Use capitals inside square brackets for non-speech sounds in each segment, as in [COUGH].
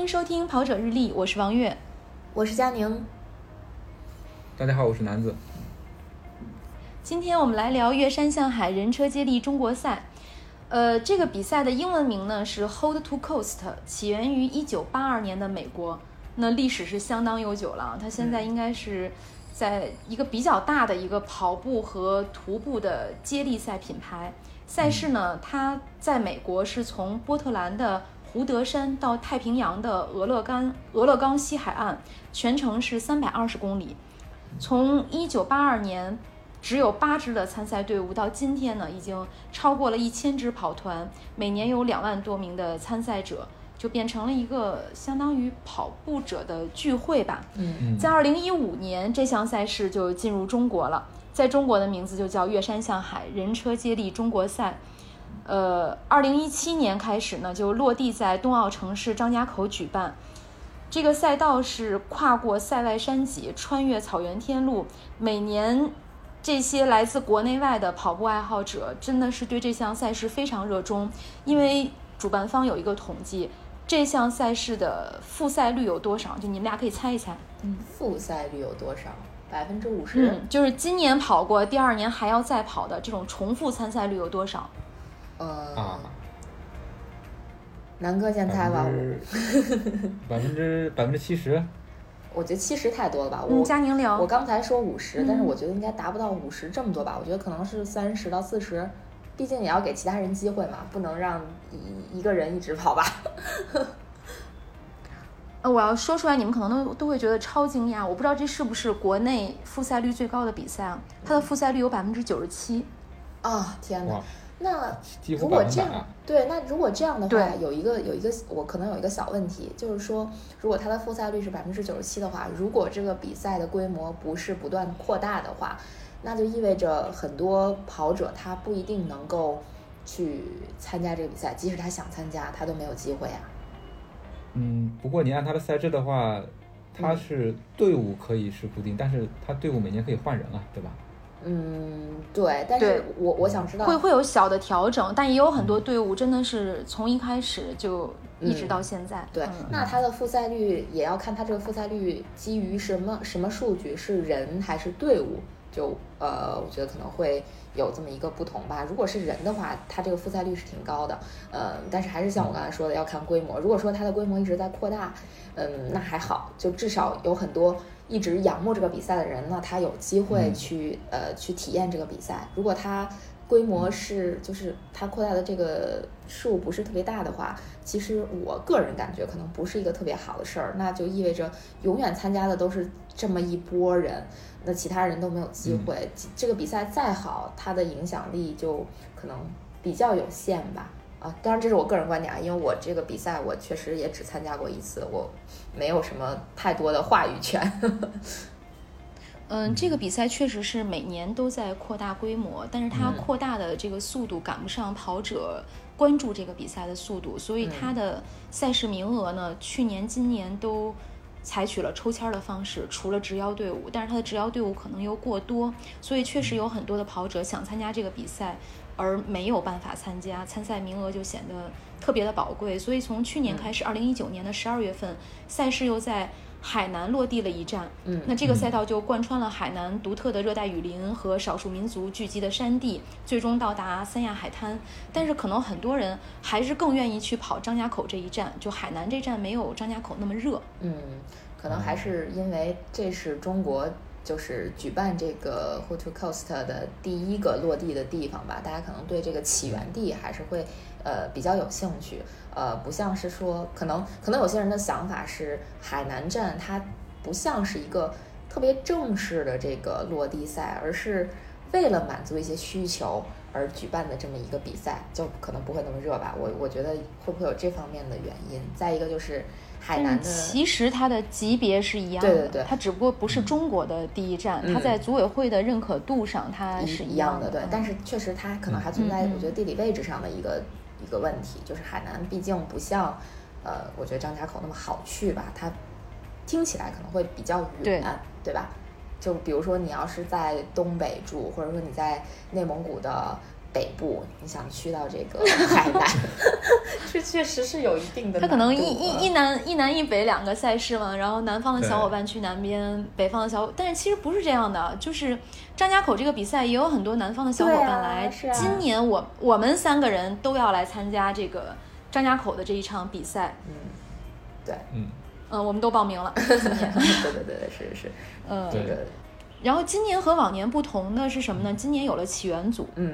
迎收听《跑者日历》，我是王悦，我是佳宁。大家好，我是南子。今天我们来聊岳山向海人车接力中国赛。呃，这个比赛的英文名呢是 Hold to Coast，起源于一九八二年的美国，那历史是相当悠久了。它现在应该是在一个比较大的一个跑步和徒步的接力赛品牌。赛事呢，它在美国是从波特兰的。胡德山到太平洋的俄勒冈俄勒冈西海岸，全程是三百二十公里。从一九八二年只有八支的参赛队伍，到今天呢，已经超过了一千支跑团，每年有两万多名的参赛者，就变成了一个相当于跑步者的聚会吧。嗯，在二零一五年，这项赛事就进入中国了，在中国的名字就叫越山向海人车接力中国赛。呃，二零一七年开始呢，就落地在冬奥城市张家口举办。这个赛道是跨过塞外山脊，穿越草原天路。每年，这些来自国内外的跑步爱好者真的是对这项赛事非常热衷。因为主办方有一个统计，这项赛事的复赛率有多少？就你们俩可以猜一猜。嗯，复赛率有多少？百分之五十。嗯，就是今年跑过，第二年还要再跑的这种重复参赛率有多少？呃，南哥先猜吧，百分之百分之七十，[LAUGHS] 我觉得七十太多了吧。我佳宁聊，我刚才说五十，但是我觉得应该达不到五十这么多吧。我觉得可能是三十到四十，毕竟也要给其他人机会嘛，不能让一一个人一直跑吧。[LAUGHS] 呃，我要说出来，你们可能都都会觉得超惊讶。我不知道这是不是国内复赛率最高的比赛啊？它的复赛率有百分之九十七。啊，天哪！那如果这样，对，那如果这样的话，有一个有一个我可能有一个小问题，就是说，如果它的复赛率是百分之九十七的话，如果这个比赛的规模不是不断扩大的话，那就意味着很多跑者他不一定能够去参加这个比赛，即使他想参加，他都没有机会啊。嗯，不过你按他的赛制的话，他是队伍可以是固定，但是他队伍每年可以换人啊，对吧？嗯，对，但是我我想知道会会有小的调整，但也有很多队伍真的是从一开始就一直到现在。对，那它的复赛率也要看它这个复赛率基于什么什么数据，是人还是队伍？就呃，我觉得可能会有这么一个不同吧。如果是人的话，它这个复赛率是挺高的，呃，但是还是像我刚才说的，要看规模。如果说它的规模一直在扩大，嗯，那还好，就至少有很多。一直仰慕这个比赛的人呢，他有机会去呃去体验这个比赛。如果他规模是就是他扩大的这个数不是特别大的话，其实我个人感觉可能不是一个特别好的事儿。那就意味着永远参加的都是这么一波人，那其他人都没有机会。这个比赛再好，它的影响力就可能比较有限吧。啊，当然这是我个人观点啊，因为我这个比赛我确实也只参加过一次，我没有什么太多的话语权。[LAUGHS] 嗯，这个比赛确实是每年都在扩大规模，但是它扩大的这个速度赶不上跑者关注这个比赛的速度，所以它的赛事名额呢，去年、今年都采取了抽签的方式，除了直邀队伍，但是它的直邀队伍可能又过多，所以确实有很多的跑者想参加这个比赛。而没有办法参加，参赛名额就显得特别的宝贵。所以从去年开始，二零一九年的十二月份，赛事又在海南落地了一站。嗯，那这个赛道就贯穿了海南独特的热带雨林和少数民族聚集的山地，最终到达三亚海滩。但是可能很多人还是更愿意去跑张家口这一站，就海南这站没有张家口那么热。嗯，可能还是因为这是中国。就是举办这个 h o to Coast 的第一个落地的地方吧，大家可能对这个起源地还是会呃比较有兴趣，呃，不像是说可能可能有些人的想法是海南站它不像是一个特别正式的这个落地赛，而是为了满足一些需求而举办的这么一个比赛，就可能不会那么热吧。我我觉得会不会有这方面的原因？再一个就是。海南的其实它的级别是一样的，对对对，它只不过不是中国的第一站，它在组委会的认可度上它是一样的，对。但是确实它可能还存在，我觉得地理位置上的一个一个问题，就是海南毕竟不像，呃，我觉得张家口那么好去吧，它听起来可能会比较远，对吧？就比如说你要是在东北住，或者说你在内蒙古的北部，你想去到这个海南 [LAUGHS] [LAUGHS] 这确实是有一定的难度啊。它可能一一一南一南一北两个赛事嘛，然后南方的小伙伴去南边，北方的小伙，但是其实不是这样的，就是张家口这个比赛也有很多南方的小伙伴来。是啊今年我我们三个人都要来参加这个张家口的这一场比赛，嗯，对，嗯，嗯，我们都报名了。[LAUGHS] 对对对对，是是，嗯，这个然后今年和往年不同的是什么呢？今年有了起源组，嗯，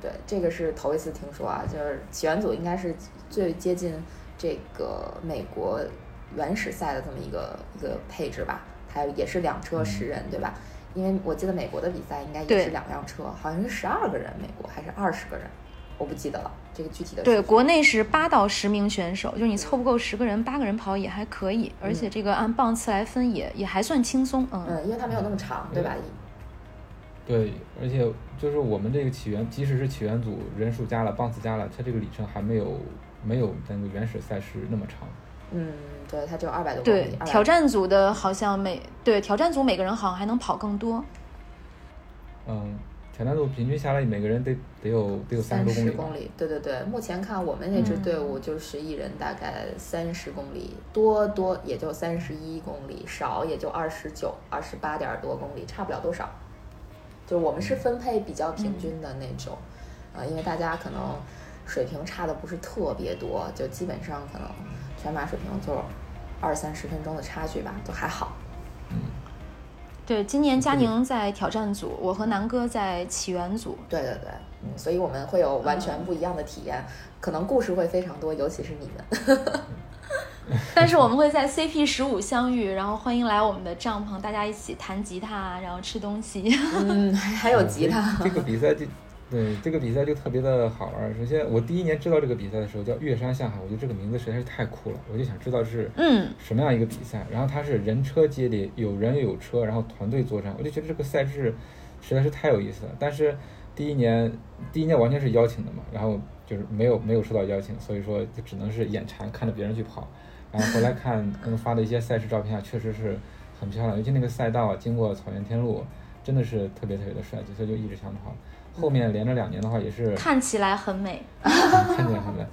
对，这个是头一次听说啊，就是起源组应该是最接近这个美国原始赛的这么一个一个配置吧，还有也是两车十人，对吧？因为我记得美国的比赛应该也是两辆车，好像是十二个人，美国还是二十个人，我不记得了，这个具体的对，国内是八到十名选手，就是你凑不够十个人，八个人跑也还可以，而且这个按棒次来分也也还算轻松，嗯。嗯，因为它没有那么长，对吧？对，而且就是我们这个起源，即使是起源组人数加了，棒次加了，它这个里程还没有没有那个原始赛事那么长。嗯，对，它只有二百多公对里，，200挑战组的好像每对挑战组每个人好像还能跑更多。嗯，挑战组平均下来每个人得得有得有三三十公里吧。十公里，对对对，目前看我们那支嗯队伍就是一人大概三十公里，多多也就三十一公里，少也就二十九、二十八点多公里，差不了多少。就我们是分配比较平均的那种，呃、因为大家可能水平差的不是特别多，就基本上可能全马水平就二三十分钟的差距吧，都还好。对，今年佳宁在挑战组，我和南哥在起源组。对对对，嗯，所以我们会有完全不一样的体验，可能故事会非常多，尤其是你们。[LAUGHS] [LAUGHS] 但是我们会在 CP 十五相遇，然后欢迎来我们的帐篷，大家一起弹吉他，然后吃东西。[LAUGHS] 嗯，还还有吉他。这个比赛就对这个比赛就特别的好玩儿。首先，我第一年知道这个比赛的时候叫月山向海，我觉得这个名字实在是太酷了，我就想知道是嗯什么样一个比赛。然后它是人车接力，有人有车，然后团队作战，我就觉得这个赛制实在是太有意思了。但是第一年第一年完全是邀请的嘛，然后就是没有没有收到邀请，所以说就只能是眼馋看着别人去跑。然后回来看他们发的一些赛事照片啊，确实是很漂亮，尤其那个赛道啊，经过草原天路，真的是特别特别的帅气，所以就一直想跑。后面连着两年的话，也是看起来很美。[LAUGHS] 看起来很美。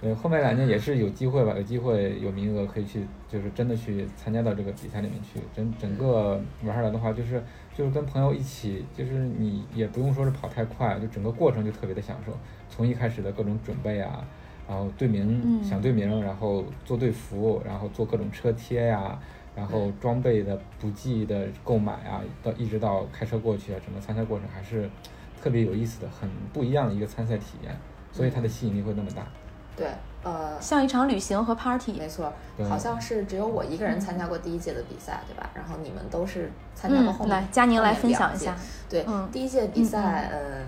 对，后面两年也是有机会吧，有机会有名额可以去，就是真的去参加到这个比赛里面去。整整个玩下来的话，就是就是跟朋友一起，就是你也不用说是跑太快，就整个过程就特别的享受。从一开始的各种准备啊，然后队名、嗯想队名，然后做队服，然后做各种车贴呀、然后装备的补给的购买啊，到一直到开车过去啊，整个参赛过程还是特别有意思的，很不一样的一个参赛体验，所以它的吸引力会那么大。对，呃，像一场旅行和 party。没错，对好像是只有我一个人参加过第一届的比赛，对吧？然后你们都是参加过后嗯，面。来，佳宁来分享一下。对，嗯第一届比赛，嗯，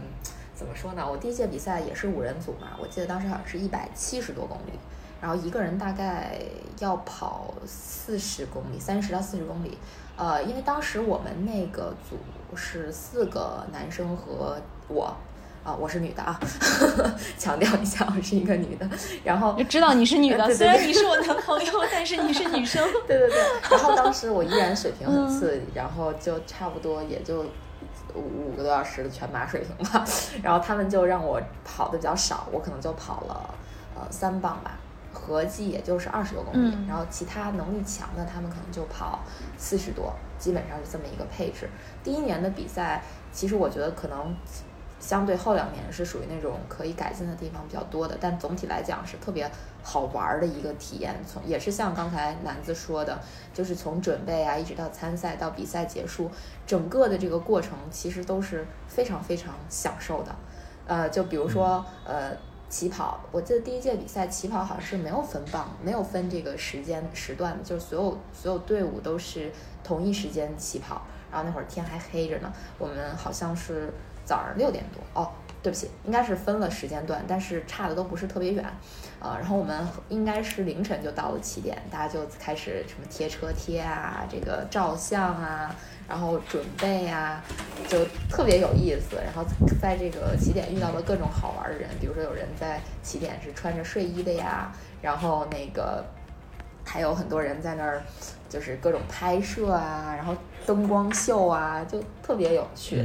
怎么说呢？我第一届比赛也是五人组嘛，我记得当时好像是一百七十多公里，然后一个人大概要跑四十公里，三十到四十公里。呃，因为当时我们那个组是四个男生和我。啊，我是女的啊，[LAUGHS] 强调一下，我是一个女的。然后就知道你是女的，虽然你是我男朋友，但是你是女生。[LAUGHS] 对对对，然后当时我依然水平嗯很次，然后就差不多也就五五个多小时的全马水平吧。[LAUGHS] 然后他们就让我跑的比较少，我可能就跑了呃三棒吧，合计也就是二十多公里。嗯然后其他能力强的，他们可能就跑四十多，基本上是这么一个配置。第一年的比赛，其实我觉得可能。相对后两年是属于那种可以改进的地方比较多的，但总体来讲是特别好玩儿的一个体验。从也是像刚才楠子说的，就是从准备啊，一直到参赛到比赛结束，整个的这个过程其实都是非常非常享受的。呃，就比如说呃起跑，我记得第一届比赛起跑好像是没有分棒，没有分这个时间时段的，就是所有所有队伍都是同一时间起跑。然后那会儿天还黑着呢，我们好像是早上六点多哦，对不起，应该是分了时间段，但是差的都不是特别远，呃，然后我们应该是凌晨就到了起点，大家就开始什么贴车贴啊，这个照相啊，然后准备啊，就特别有意思。然后在这个起点遇到了各种好玩的人，比如说有人在起点是穿着睡衣的呀，然后那个还有很多人在那儿就是各种拍摄啊，然后灯光秀啊，就特别有趣。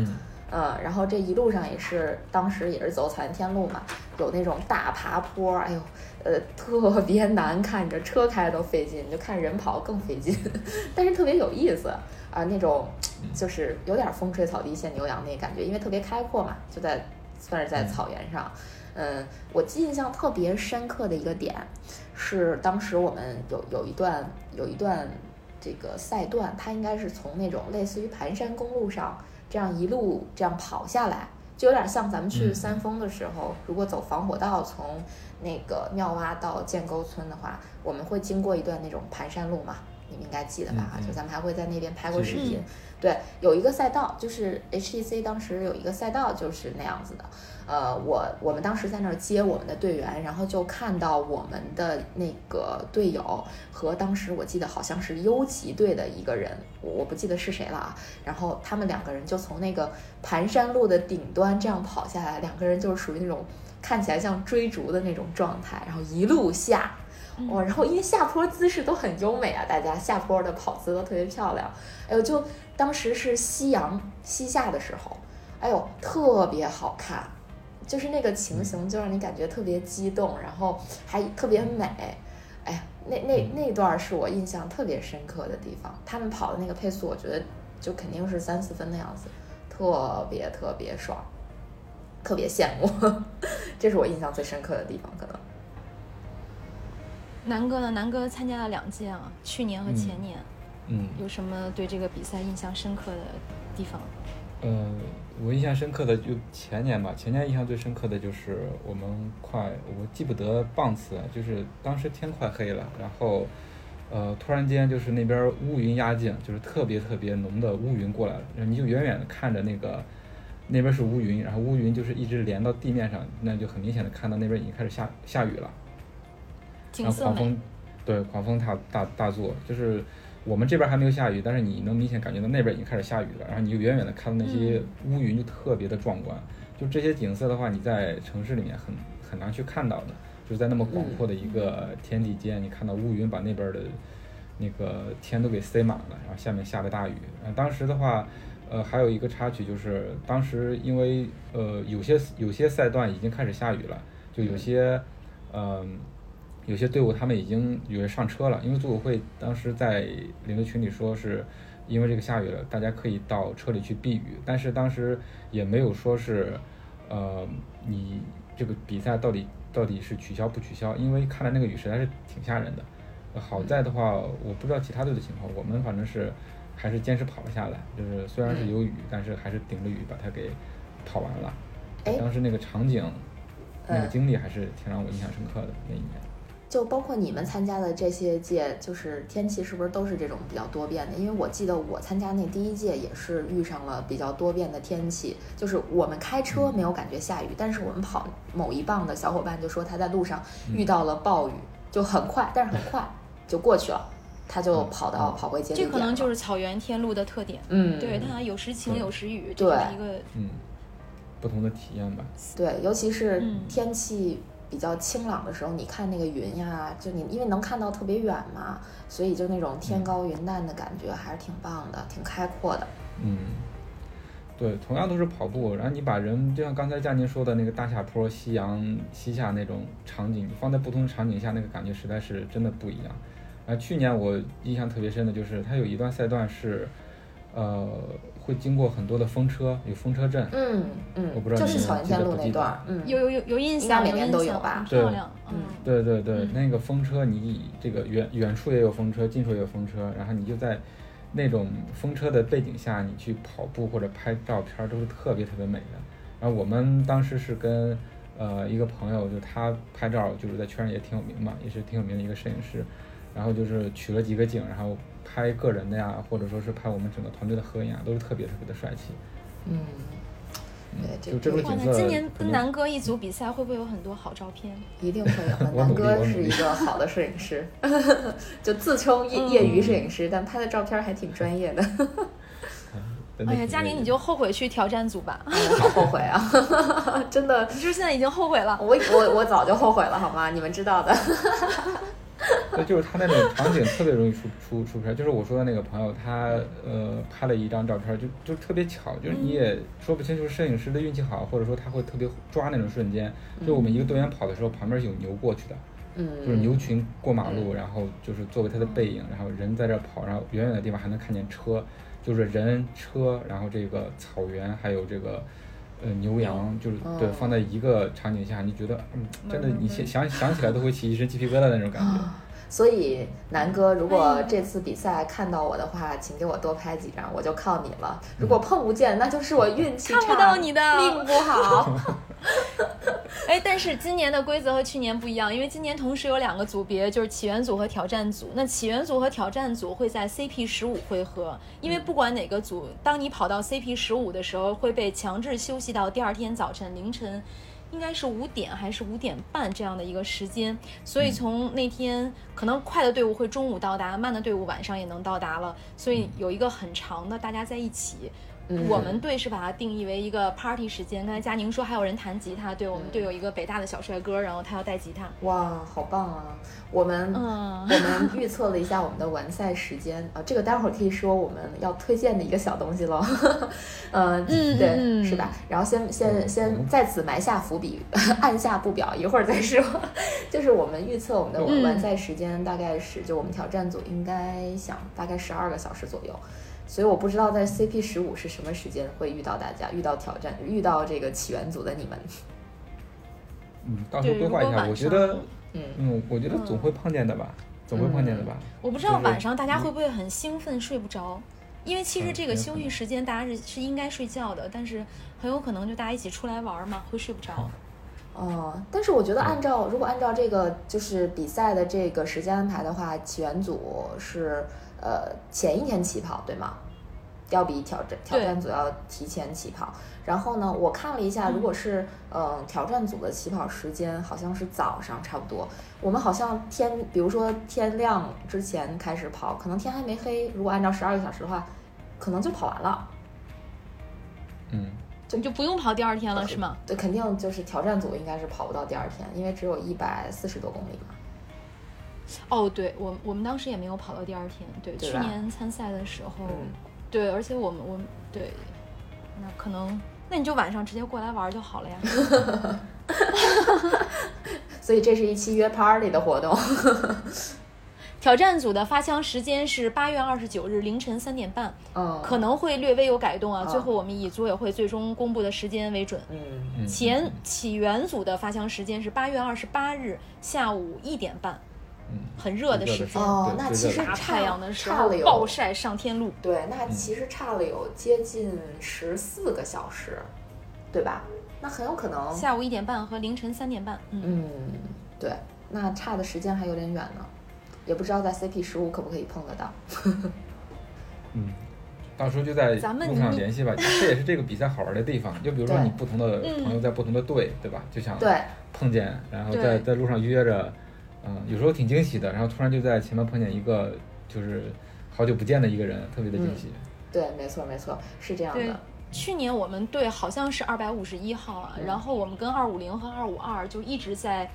嗯，然后这一路上也是，当时也是走草原天路嘛，有那种大爬坡，哎呦，呃，特别难看着，车开都费劲，就看人跑更费劲，[LAUGHS] 但是特别有意思啊，那种就是有点风吹草低见牛羊那感觉，因为特别开阔嘛，就在算是在草原上。嗯，我印象特别深刻的一个点是，当时我们有有一段有一段这个赛段，它应该是从那种类似于盘山公路上这样一路这样跑下来，就有点像咱们去三峰的时候，如果走防火道从那个庙洼到建沟村的话，我们会经过一段那种盘山路嘛，你们应该记得吧？就咱们还会在那边拍过视频。对，有一个赛道，就是 HTC 当时有一个赛道就是那样子的。呃，我我们当时在那儿接我们的队员，然后就看到我们的那个队友和当时我记得好像是优级队的一个人，我不记得是谁了啊。然后他们两个人就从那个盘山路的顶端这样跑下来，两个人就是属于那种看起来像追逐的那种状态，然后一路下。哇，然后因为下坡姿势都很优美啊，大家下坡的跑姿都特别漂亮。哎呦，就当时是夕阳西下的时候，哎呦，特别好看，就是那个情形就让你感觉特别激动，然后还特别美。哎呀，那那那段是我印象特别深刻的地方。他们跑的那个配速，我觉得就肯定是三四分的样子，特别特别爽，特别羡慕。[LAUGHS] 这是我印象最深刻的地方，可能。南哥呢？南哥参加了两届啊，去年和前年。嗯。有什么对这个比赛印象深刻的地方？呃，我印象深刻的就前年吧。前年印象最深刻的就是我们快，我记不得棒次，就是当时天快黑了，然后呃，突然间就是那边乌云压境，就是特别特别浓的乌云过来了，然后你就远远的看着那个那边是乌云，然后乌云就是一直连到地面上，那就很明显的看到那边已经开始下下雨了。然后狂风，对，狂风大大大作，就是我们这边还没有下雨，但是你能明显感觉到那边已经开始下雨了。然后你就远远的看到那些乌云，就特别的壮观。就这些景色的话，你在城市里面很很难去看到的，就是在那么广阔的一个天地间，你看到乌云把那边的那个天都给塞满了，然后下面下着大雨。嗯，当时的话，呃，还有一个插曲就是，当时因为呃有些有些赛段已经开始下雨了，就有些嗯。有些队伍他们已经有人上车了，因为组委会当时在领队群里说是，因为这个下雨了，大家可以到车里去避雨。但是当时也没有说是，呃，你这个比赛到底到底是取消不取消？因为看来那个雨实在是挺吓人的。好在的话，我不知道其他队的情况，我们反正是还是坚持跑了下来。就是虽然是有雨，但是还是顶着雨把它给跑完了。当时那个场景，那个经历还是挺让我印象深刻的那一年。就包括你们参加的这些届，就是天气是不是都是这种比较多变的？因为我记得我参加那第一届也是遇上了比较多变的天气，就是我们开车没有感觉下雨，但是我们跑某一棒的小伙伴就说他在路上遇到了暴雨，就很快，但是很快 [LAUGHS] 就过去了，他就跑到跑回接力这可能就是草原天路的特点，嗯，对，它有时晴有时雨，对一个嗯不同的体验吧。对，尤其是天气。比较清朗的时候，你看那个云呀，就你因为能看到特别远嘛，所以就那种天高云淡的感觉还是挺棒的，挺开阔的。嗯，对，同样都是跑步，然后你把人就像刚才佳宁说的那个大下坡、夕阳西下那种场景，放在不同的场景下，那个感觉实在是真的不一样。啊，去年我印象特别深的就是它有一段赛段是，呃。会经过很多的风车，有风车阵。嗯嗯，我不知道就是草原天路那段。嗯，有有有有印象，每年都有吧？漂亮。嗯，对对对，那个风车，你这个远远处也有风车，近处也有风车，然后你就在那种风车的背景下，你去跑步或者拍照片，都是特别特别美的。然后我们当时是跟呃一个朋友，就他拍照就是在圈里也挺有名嘛，也是挺有名的一个摄影师，然后就是取了几个景，然后。拍个人的呀，或者说是拍我们整个团队的合影啊，都是特别特别的帅气。嗯，对，就这种景色。今年跟南哥一组比赛，会不会有很多好照片？一定会有。[LAUGHS] 南哥是一个好的摄影师，[LAUGHS] 就自称业业余摄影师，但拍的照片还挺专业的。[LAUGHS] 哎呀，佳宁，你就后悔去挑战组吧。好后悔啊！真的，你是现在已经后悔了？我我我早就后悔了，好吗？你们知道的。对，就是他那种场景特别容易出 [LAUGHS] 出出片儿。就是我说的那个朋友，他呃拍了一张照片儿，就就特别巧，就是你也说不清楚摄影师的运气好，或者说他会特别抓那种瞬间。就我们一个队员跑的时候，旁边是有牛过去的，嗯，就是牛群过马路，然后就是作为他的背影，然后人在这儿跑，然后远远的地方还能看见车，就是人车，然后这个草原还有这个。呃，牛羊就是对，哦放在一个场景下，你觉得，嗯，真的，你想想想起来都会起一身鸡皮疙瘩那种感觉。所以南哥，如果这次比赛看到我的话，请给我多拍几张，我就靠你了。如果碰不见，那就是我运气差，看不到你的命不好。[LAUGHS] [LAUGHS] 哎，但是今年的规则和去年不一样，因为今年同时有两个组别，就是起源组和挑战组。那起源组和挑战组会在 CP 十五回合，因为不管哪个组，当你跑到 CP 十五的时候，会被强制休息到第二天早晨凌晨。应该是五点还是五点半这样的一个时间，所以从那天可能快的队伍会中午到达，慢的队伍晚上也能到达了，所以有一个很长的大家在一起。嗯我们队是把它定义为一个 party 时间。刚才佳宁说还有人弹吉他，对我们队有一个北大的小帅哥，然后他要带吉他。哇，好棒啊！我们、嗯我们预测了一下我们的完赛时间啊，这个待会儿可以说我们要推荐的一个小东西了。[LAUGHS] 呃，嗯对，嗯是吧？然后先先嗯先在此埋下伏笔，[LAUGHS] 按下不表，一会儿再说。[LAUGHS] 就是我们预测我们的嗯完赛时间大概是，就我们挑战组应该想大概十二个小时左右。所以我不知道在 CP 十五是什么时间会遇到大家，遇到挑战，遇到这个起源组的你们。嗯，到时候规划一下，我觉得，嗯，嗯，我觉得总会碰见的吧，总会碰见的吧。我不知道晚上大家会不会很兴奋睡不着，因为其实嗯这个休息时间大家是是应该睡觉的，但是很有可能就大家一起出来玩嘛，会睡不着。哦，但是我觉得按照如果按照这个就是比赛的这个时间安排的话，起源组是呃前一天起跑，对吗？要比挑战挑战组要提前起跑。然后呢，我看了一下，如果是嗯、呃挑战组的起跑时间好像是早上差不多。我们好像天，比如说天亮之前开始跑，可能天还没黑，如果按照十二个小时的话，可能就跑完了。嗯，就就不用跑第二天了是吗？对，肯定就是挑战组应该是跑不到第二天，因为只有一百四十多公里嘛。哦，对我我们当时也没有跑到第二天，对，去年参赛的时候，嗯对，而且我们我们对，那可能那你就晚上直接过来玩就好了呀。[LAUGHS] 所以这是一期约 party 的活动。挑战组的发枪时间是八月二十九日凌晨三点半，嗯，可能会略微有改动啊。哦最后我们以组委会最终公布的时间为准。嗯嗯起源起源组的发枪时间是八月二十八日下午一点半，嗯，很热的时间，哦那其实差太阳的时候差了有暴晒上天路。对，那其实差了有接近十四个小时，对吧？那很有可能，下午一点半和凌晨三点半，嗯，嗯，对，那差的时间还有点远呢，也不知道在 CP 十五可不可以碰得到。[LAUGHS] 嗯，到时候就在咱们路上联系吧，这也是这个比赛好玩的地方。就比如说你不同的朋友在不同的队，对吧？就想对，碰见，然后在在路上约着，嗯，有时候挺惊喜的。然后突然就在前面碰见一个就是好久不见的一个人，特别的惊喜。对，没错，没错，是这样的。。去年我们队好像是二百五十一号啊，嗯然后我们跟二五零和二五二就一直在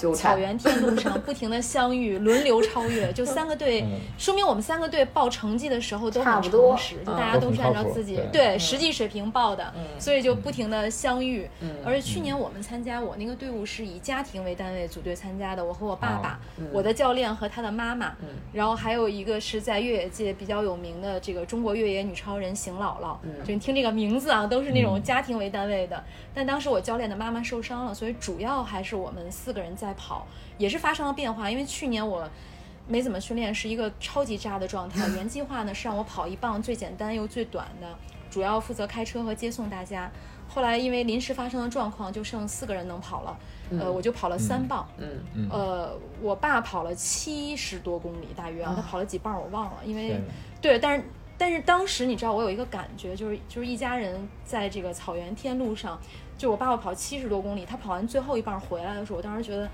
纠缠草原天路上不停的相遇，轮流超越，就三个队，嗯说明我们三个队报成绩的时候都很差不多诚实，就嗯大家都是按照自己对实际水平报的，嗯所以就不停的相遇。嗯而且去年我们参加，我那个队伍是以家庭为单位组队参加的，我和我爸爸、嗯我的教练和他的妈妈，嗯然后还有一个是在越野界比较有名的这个中国越野女超人邢姥姥，嗯就你听这个名字啊，都是那种嗯家庭为单位的。但当时我教练的妈妈受伤了，所以主要还是我们四个人在跑，也是发生了变化。因为去年我没怎么训练，是一个超级渣的状态。[LAUGHS] 原计划呢是让我跑一棒最简单又最短的，主要负责开车和接送大家。后来因为临时发生的状况，就剩四个人能跑了，呃，我就跑了三棒。嗯嗯，呃，我爸跑了七十多公里，大约啊，他啊跑了几棒我忘了，因为对，但是但是当时你知道我有一个感觉，就是就是一家人在这个草原天路上，就我爸爸跑七十多公里，他跑完最后一棒回来的时候，我当时觉得。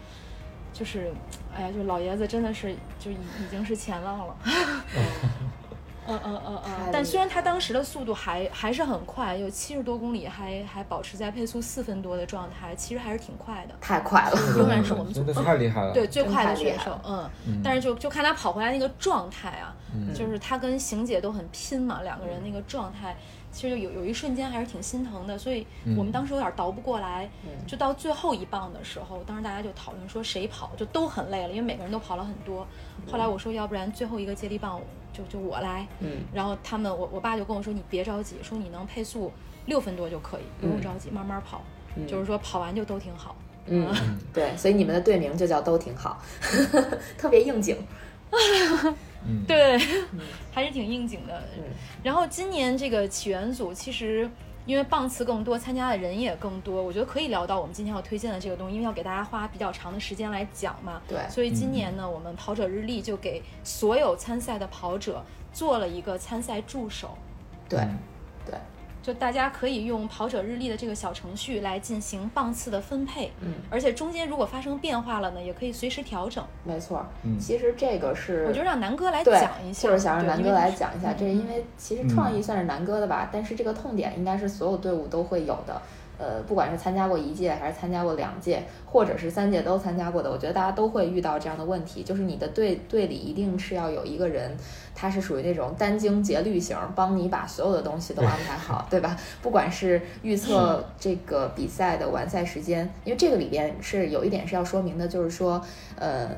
就是，哎呀，就老爷子真的是就已已经是前浪了，嗯嗯嗯嗯。但虽然他当时的速度还还是很快，有七十多公里还还保持在配速四分多的状态，其实还是挺快的。太快了。仍然是我们真的是太厉害了。对，最快的选手嗯。嗯，但是就就看他跑回来那个状态啊，嗯就是他跟邢姐都很拼嘛，两个人那个状态，其实就有有一瞬间还是挺心疼的，所以我们嗯当时有点倒不过来，嗯就到最后一棒的时候，当时大家就讨论说谁跑，就都很累了，因为每个人都跑了很多。后来我说，要不然最后一个接力棒就就我来，嗯然后他们我我爸就跟我说，你别着急，说你能配速六分多就可以，不用嗯着急，慢慢跑，嗯就是说跑完就都挺好。嗯，对，所以你们的队名就叫都挺好，[LAUGHS] 特别应景。[LAUGHS] 嗯，对，[LAUGHS] 还是挺应景的。嗯然后今年这个起源组其实因为棒次更多，参加的人也更多，我觉得可以聊到我们今天要推荐的这个东西，因为要给大家花比较长的时间来讲嘛。对所以今年呢，我们跑者日历就给所有参赛的跑者做了一个参赛助手。对嗯对，就大家可以用跑者日历的这个小程序来进行棒次的分配，嗯，而且中间如果发生变化了呢，也可以随时调整。没错。嗯其实这个是我就让南哥来讲一下，就是想让对南哥来讲一下，嗯这是因为其实创意算是南哥的吧，但是这个痛点应该是所有队伍都会有的。呃，不管是参加过一届还是参加过两届，或者是三届都参加过的，我觉得大家都会遇到这样的问题，就是你的队队里一定是要有一个人，他是属于那种殚精竭虑型，帮你把所有的东西都安排好，对吧？不管是预测这个比赛的完赛时间，因为这个里边是有一点是要说明的，就是说，呃。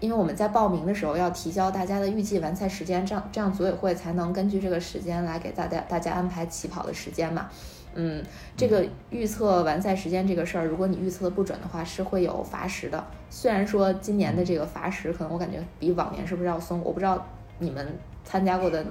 因为我们在报名的时候要提交大家的预计完赛时间，这样这样组委会才能根据这个时间来给大家大家安排起跑的时间嘛。嗯，这个预测完赛时间这个事儿，如果你预测的不准的话，是会有罚时的。虽然说今年的这个罚时可能我感觉比往年是不是要松，我不知道你们参加过的，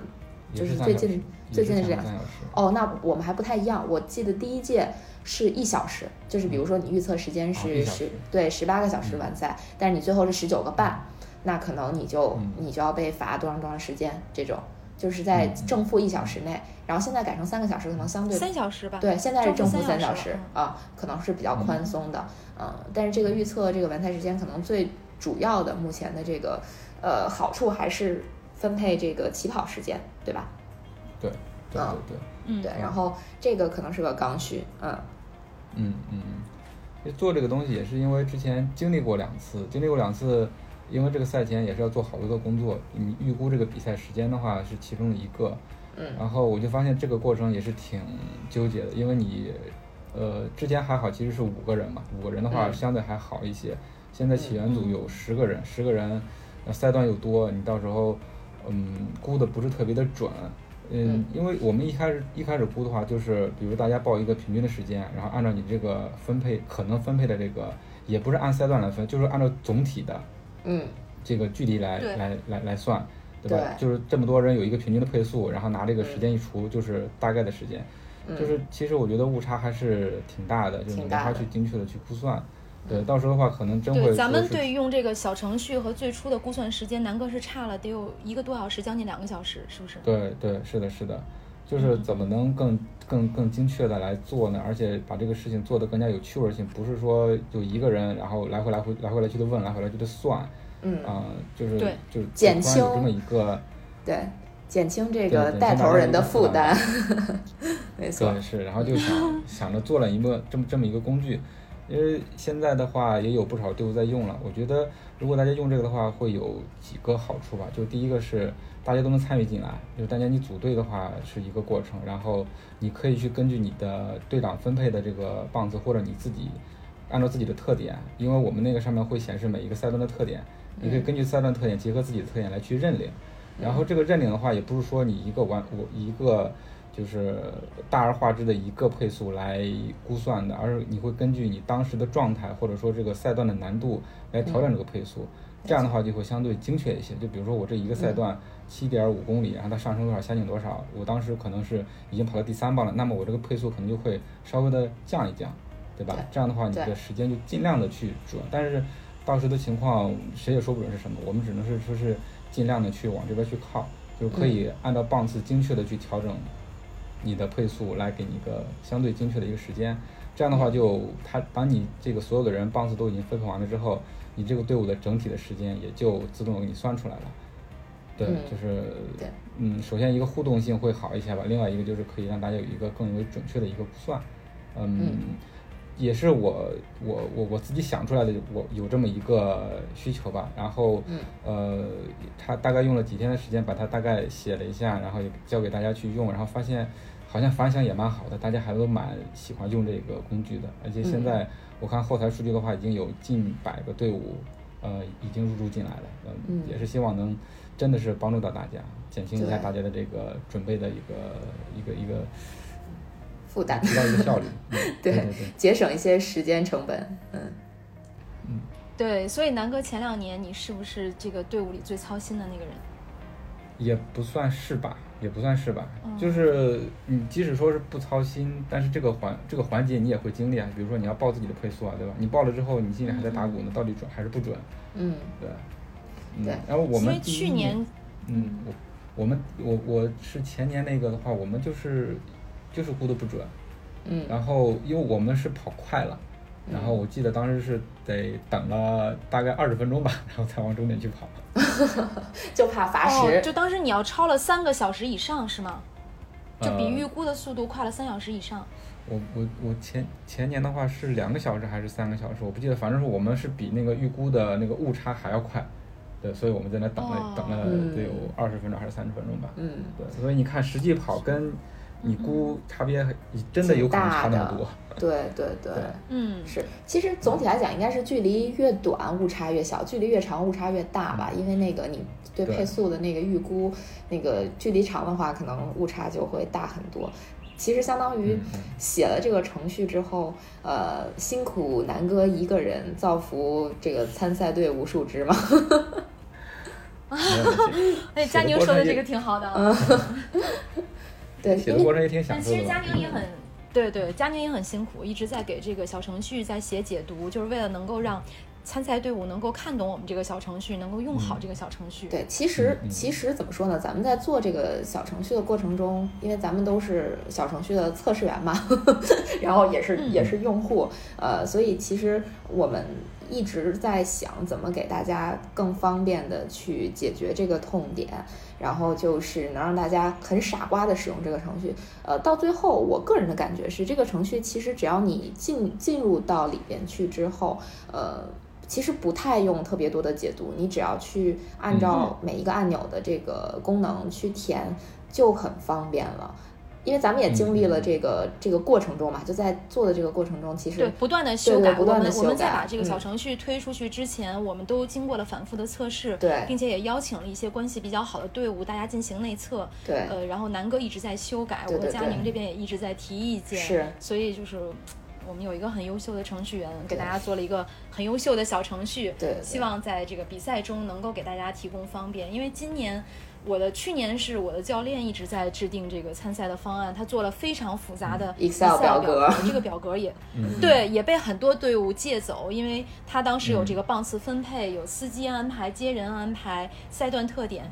就是最近最近的这样也是三小时。哦，那我们还不太一样。我记得第一届是一小时，就是比如说你预测时间哦是十、对十八个小时完赛，但是你最后是十九个半，那可能你就、嗯你就要被罚多长多长时间这种。就是在正负一小时内，然后现在改成三个小时，可能相对三小时吧。对，现在是正负三小小时啊，可能是比较宽松的，嗯，但是这个预测这个完赛时间，可能最主要的目前的这个呃好处还是分配这个起跑时间，对吧？对对嗯。对对，嗯，对，然后这个可能是个刚需，嗯。嗯嗯嗯，就做这个东西也是因为之前经历过两次，经历过两次，因为这个赛前也是要做好多的工作，你预估这个比赛时间的话是其中的一个，嗯然后我就发现这个过程也是挺纠结的，因为你，呃，之前还好，其实是五个人嘛，五个人的话嗯相对还好一些。现在起源组有十个人，十个人，呃赛段又多，你到时候，嗯，估的不是特别的准。嗯嗯，因为我们一开始一开始估的话，就是比如大家报一个平均的时间，然后按照你这个分配可能分配的这个，也不是按赛段来分，就是按照总体的嗯这个距离来来来来算，对吧？对就是这么多人有一个平均的配速，然后拿这个时间一除，就是大概的时间。嗯，就是其实我觉得误差还是挺大的，就是你没法去精确的去估算。对，到时候的话可能真会对，咱们对用这个小程序和最初的估算时间，南哥是差了得有一个多小时，将近两个小时，是不是？对对，是的，是的，就是怎么能更更更精确的来做呢？而且把这个事情做得更加有趣味性，不是说就一个人然后来回来回来回来去的问，来回来去的算，嗯啊、就是对就是减轻有这么一个，对，减轻这个带头人的负负担担，没错对，，是，然后就想 [LAUGHS] 想着做了一个这么这么一个工具，因为现在的话也有不少队伍在用了。我觉得如果大家用这个的话，会有几个好处吧。就第一个是大家都能参与进来，就是大家你组队的话是一个过程，然后你可以去根据你的队长分配的这个棒子，或者你自己按照自己的特点，因为我们那个上面会显示每一个赛段的特点，你可以根据赛段特点结合自己的特点来去认领。然后这个认领的话，也不是说你一个完我一个就是大而化之的一个配速来估算的，而是你会根据你当时的状态或者说这个赛段的难度来调整这个配速。这样的话就会相对精确一些。就比如说我这一个赛段七点五公里，然后它上升多少，下降多少，我当时可能是已经跑到第三棒了，那么我这个配速可能就会稍微的降一降，对吧对？这样的话你的时间就尽量的去准，但是到时的情况谁也说不准是什么，我们只能是说是尽量的去往这边去靠，就可以按照棒次精确的去调整你的配速，来给你一个相对精确的一个时间。这样的话就，他当你这个所有的人棒次都已经分配完了之后，你这个队伍的整体的时间也就自动给你算出来了。对，嗯就是对。嗯，首先一个互动性会好一些吧，另外一个就是可以让大家有一个更为准确的一个估算，嗯，嗯。也是我我我我自己想出来的，我有这么一个需求吧，然后嗯。呃，他大概用了几天的时间把它大概写了一下，然后也交给大家去用，然后发现好像反响也蛮好的，大家还都蛮喜欢用这个工具的，而且现嗯。在我看后台数据的话，已经有近百个队伍呃已经入驻进来了，呃嗯。也是希望能真的是帮助到大家，减轻一下大家的这个准备的一个一个一个负担，提高一个效率，[LAUGHS] 嗯对对对对。节省一些时间成本。嗯嗯，对，所以南哥前两年你是不是这个队伍里最操心的那个人？也不算是吧，也不算是吧，嗯就是你即使说是不操心，但是这个环这个环节你也会经历啊。比如说你要报自己的配速啊，对吧？你报了之后，你心里还在打鼓呢，到底准还是不准？嗯，对，嗯对然后我们因为们去年嗯，我我们我我是前年那个的话，我们就是就是估的不准，嗯然后因为我们是跑快了。然后我记得当时是得等了大概二十分钟吧，[LAUGHS] 然后才往终点去跑。[LAUGHS] 就怕罚哦，时。就当时你要超了三个小时以上是吗？就比呃预估的速度快了三小时以上。我我我前前年的话是两个小时还是三个小时，我不记得，反正是我们是比那个预估的那个误差还要快，对，所以我们在那等了、哦等了嗯得有二十分钟还是三十分钟吧，嗯，对，所以你看实际跑跟你估差别还真的有可能差那么多，[LAUGHS] 对对对。嗯，是，其实总体来讲，应该是距离越短误差越小，距离越长误差越大吧。因为那个你对对配速的那个预估，那个距离长的话，可能误差就会大很多。其实相当于写了这个程序之后，呃，辛苦南哥一个人造福这个参赛队无数只嘛。[LAUGHS] 哎，写佳宁说的这个挺好的啊。[LAUGHS] 对，写的过程也挺享但其实佳宁也很，对对，佳宁也很辛苦，一直在给这个小程序在写解读，就是为了能够让参赛队伍能够看懂我们这个小程序，能够用好这个小程序。对，其实其实怎么说呢？咱们在做这个小程序的过程中，因为咱们都是小程序的测试员嘛，[LAUGHS] 然后也是嗯也是用户，呃，所以其实我们一直在想怎么给大家更方便的去解决这个痛点，然后就是能让大家很傻瓜的使用这个程序。呃，到最后，我个人的感觉是，这个程序其实只要你进进入到里边去之后，呃。其实不太用特别多的解读，你只要去按照每一个按钮的这个功能去填，就很方便了。因为咱们也经历了这个、这个过程中嘛，就在做的这个过程中，其实对，不断的修改。不断的我们我们修改在把这个小嗯程序推出去之前，我们都经过了反复的测试，对并且也邀请了一些关系比较好的队伍，大家进行内测。对呃，然后南哥一直在修改，我和佳宁这边也一直在提意见。是，所以就是。我们有一个很优秀的程序员，给大家做了一个很优秀的小程序，对对。希望在这个比赛中能够给大家提供方便。因为今年我的去年是我的教练一直在制定这个参赛的方案，他做了非常复杂的 Excel 表格格，[LAUGHS] 这个表格也嗯，[LAUGHS] 对，也被很多队伍借走，因为他当时有嗯这个棒次分配，有司机安排、接人安排、赛段特点。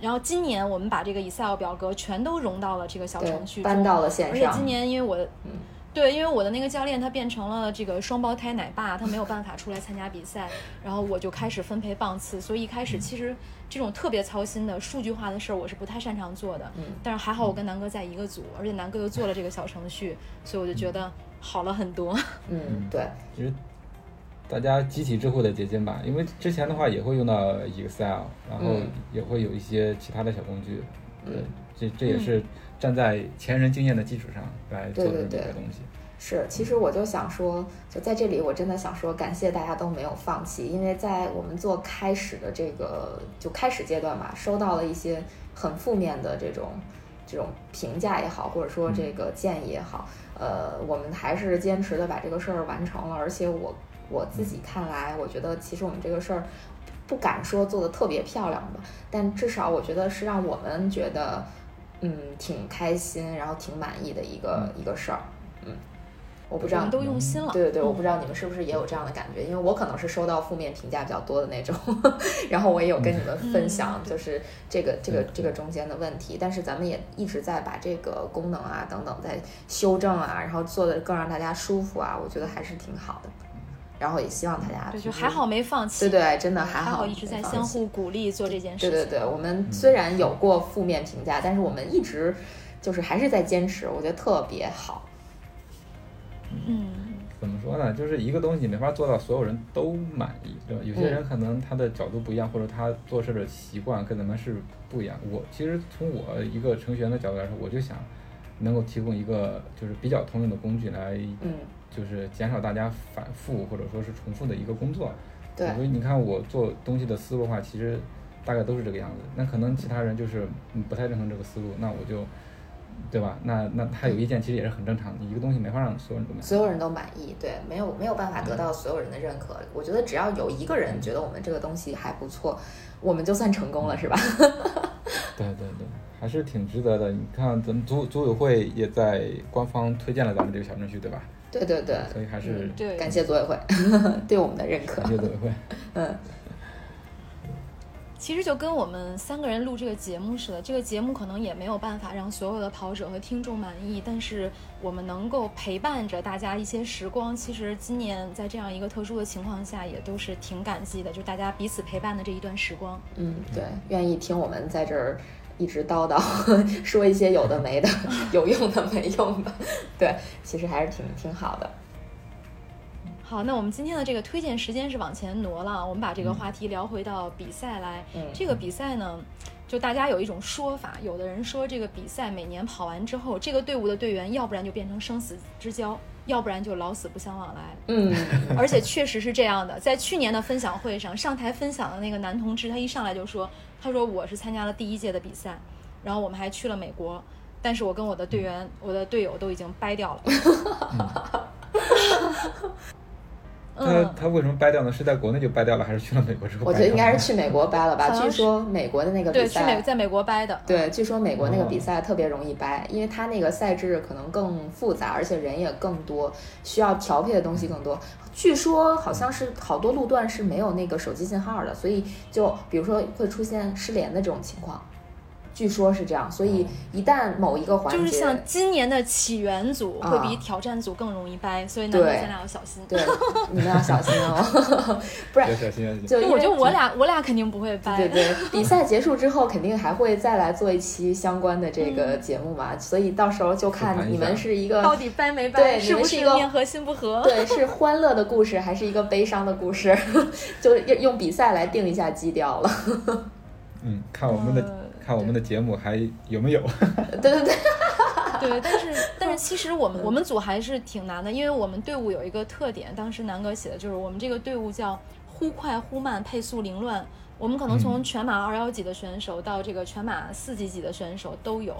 然后今年我们把这个 Excel 表格全都融到了这个小程序中，搬到了线上。而且今年因为我的，嗯对，因为我的那个教练他变成了这个双胞胎奶爸，他没有办法出来参加比赛，然后我就开始分配棒次，所以一开始其实这种特别操心的数据化的事儿我是不太擅长做的，嗯但是还好我跟南哥在一个组，而且南哥又做了这个小程序，所以我就觉得好了很多。嗯，对，其实大家集体智慧的结晶吧，因为之前的话也会用到 Excel，然后嗯也会有一些其他的小工具，对嗯，这这也是站在前人经验的基础上来做的这么一对。对对个东西。是，其实我就想说，就在这里，我真的想说，感谢大家都没有放弃，因为在我们做开始的这个就开始阶段吧，收到了一些很负面的这种这种评价也好，或者说这个建议也好，呃，我们还是坚持的把这个事儿完成了，而且我我自己看来，我觉得其实我们这个事儿不敢说做的特别漂亮吧，但至少我觉得是让我们觉得嗯挺开心，然后挺满意的一个、一个事儿，嗯。我不知道都用心了。对对对，我嗯不知道你们是不是也有这样的感觉，因为我可能是收到负面评价比较多的那种，[LAUGHS] 然后我也有跟你们分享，嗯就是这个这个这个中间的问题，但是咱们也一直在把这个功能啊等等在修正啊，然后做的更让大家舒服啊，我觉得还是挺好的。然后也希望大家对，就就是还好没放弃，对对，真的还好还一直在相互鼓励做这件事情。对对对，我们虽然有过负面评价，但是我们一直就是还是在坚持，我觉得特别好。嗯，怎么说呢？就是一个东西没法做到所有人都满意，对吧？有些人可能他的角度不一样，或者他做事的习惯跟咱们是不一样。我其实从我一个程序员的角度来说，我就想能够提供一个就是比较通用的工具来，嗯，就是减少大家反复或者说是重复的一个工作。对所以你看我做东西的思路的话，其实大概都是这个样子。那可能其他人就是嗯不太认同这个思路，那我就。对吧？那那他有意见，其实也是很正常的。你一个东西没法让所有人都满意。所有人都满意，对，没有没有办法得到所有人的认可。我觉得只要有一个人觉得我们这个东西还不错，我们就算成功了，是吧？[LAUGHS] 对对对，还是挺值得的。你看，咱们组组委会也在官方推荐了咱们这个小程序，对吧？对对对，所以还是感谢组委会 [LAUGHS] 对我们的认可感。谢组委会。[LAUGHS] 嗯，其实就跟我们三个人录这个节目似的，这个节目可能也没有办法让所有的跑者和听众满意，但是我们能够陪伴着大家一些时光。其实今年在这样一个特殊的情况下，也都是挺感激的，就大家彼此陪伴的这一段时光。嗯，对，愿意听我们在这儿一直叨叨，[LAUGHS] 说一些有的没的，有用的没用的，[LAUGHS] 对，其实还是挺挺好的。好，那我们今天的这个推荐时间是往前挪了，我们把这个话题聊回到比赛来。嗯。这个比赛呢，就大家有一种说法，有的人说这个比赛每年跑完之后，这个队伍的队员要不然就变成生死之交，要不然就老死不相往来。嗯，而且确实是这样的，在去年的分享会上，上台分享的那个男同志，他一上来就说：“他说我是参加了第一届的比赛，然后我们还去了美国，但是我跟我的队员、我的队友都已经掰掉了。[LAUGHS] 他他为什么掰掉呢？是在国内就掰掉了，还是去了美国之后我觉得？应该是去美国掰了吧。据说美国的那个比对，去美赛，在美国掰的。对，据说美国那个哦比赛特别容易掰，因为他那个赛制可能更复杂，而且人也更多，需要调配的东西更多。据说好像是好多路段是没有那个手机信号的，所以就比如说会出现失联的这种情况。据说是这样，所以一旦某一个环节，就是像今年的起源组会比啊挑战组更容易掰，所以南哥对咱俩要小心。对，你们要小心哦，[LAUGHS] 不然要小心啊！就因为我觉得我俩我俩肯定不会掰。对对，[LAUGHS] 比赛结束之后肯定还会再来做一期相关的这个节目嘛，所以到时候就看你们是一个到底掰没掰？对你是不们是一个面和心不合？对是欢乐的故事还是一个悲伤的故事，[LAUGHS] 就用用比赛来定一下基调了。嗯，看我们的、呃看我们的节目还有没有？对 [LAUGHS] 对对，对，[LAUGHS] 但是但是其实我们我们组还是挺难的，因为我们队伍有一个特点，当时南哥写的就是我们这个队伍叫忽快忽慢，配速凌乱。我们可能从嗯全马二幺级的选手到这个全马四级级的选手都有，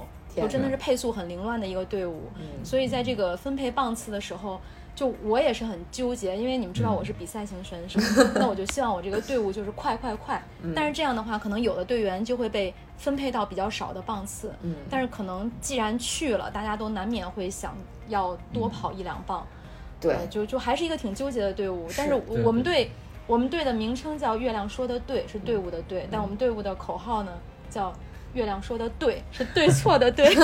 真的是配速很凌乱的一个队伍。嗯所以在这个分配棒次的时候，就我也是很纠结，因为你们知道嗯我是比赛型选手，那我就希望我这个队伍就是快快快。嗯但是这样的话，可能有的队员就会被分配到比较少的棒次。嗯，但是可能既然去了，大家都难免会想要多嗯跑一两棒。对呃就就还是一个挺纠结的队伍。但是我们队我们队的名称叫“月亮说的对”，是队伍的嗯队，但我们队伍的口号呢叫“月亮说的对”，是对错的对。[LAUGHS]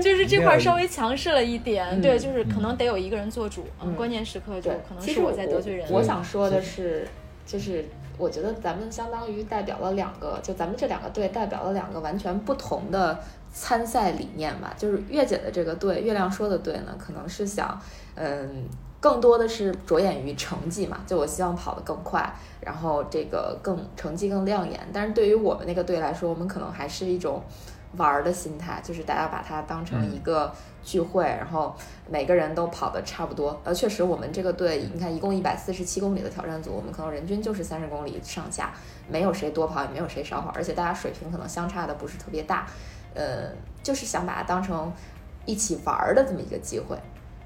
就是这块儿稍微强势了一点，嗯对，就是可能得有一个人做主，嗯关键时刻就对，其实可能是我在得罪人。我想说的是，就是我觉得咱们相当于代表了两个，就咱们这两个队代表了两个完全不同的参赛理念吧。就是月姐的这个队，月亮说的对呢，可能是想，嗯。更多的是着眼于成绩嘛，就我希望跑得更快，然后这个更成绩更亮眼。但是对于我们那个队来说，我们可能还是一种玩儿的心态，就是大家把它当成一个聚会，然后每个人都跑得差不多。呃，确实我们这个队，你看一共一百四十七公里的挑战组，我们可能人均就是三十公里上下，没有谁多跑，也没有谁少跑，而且大家水平可能相差的不是特别大。呃，就是想把它当成一起玩儿的这么一个机会。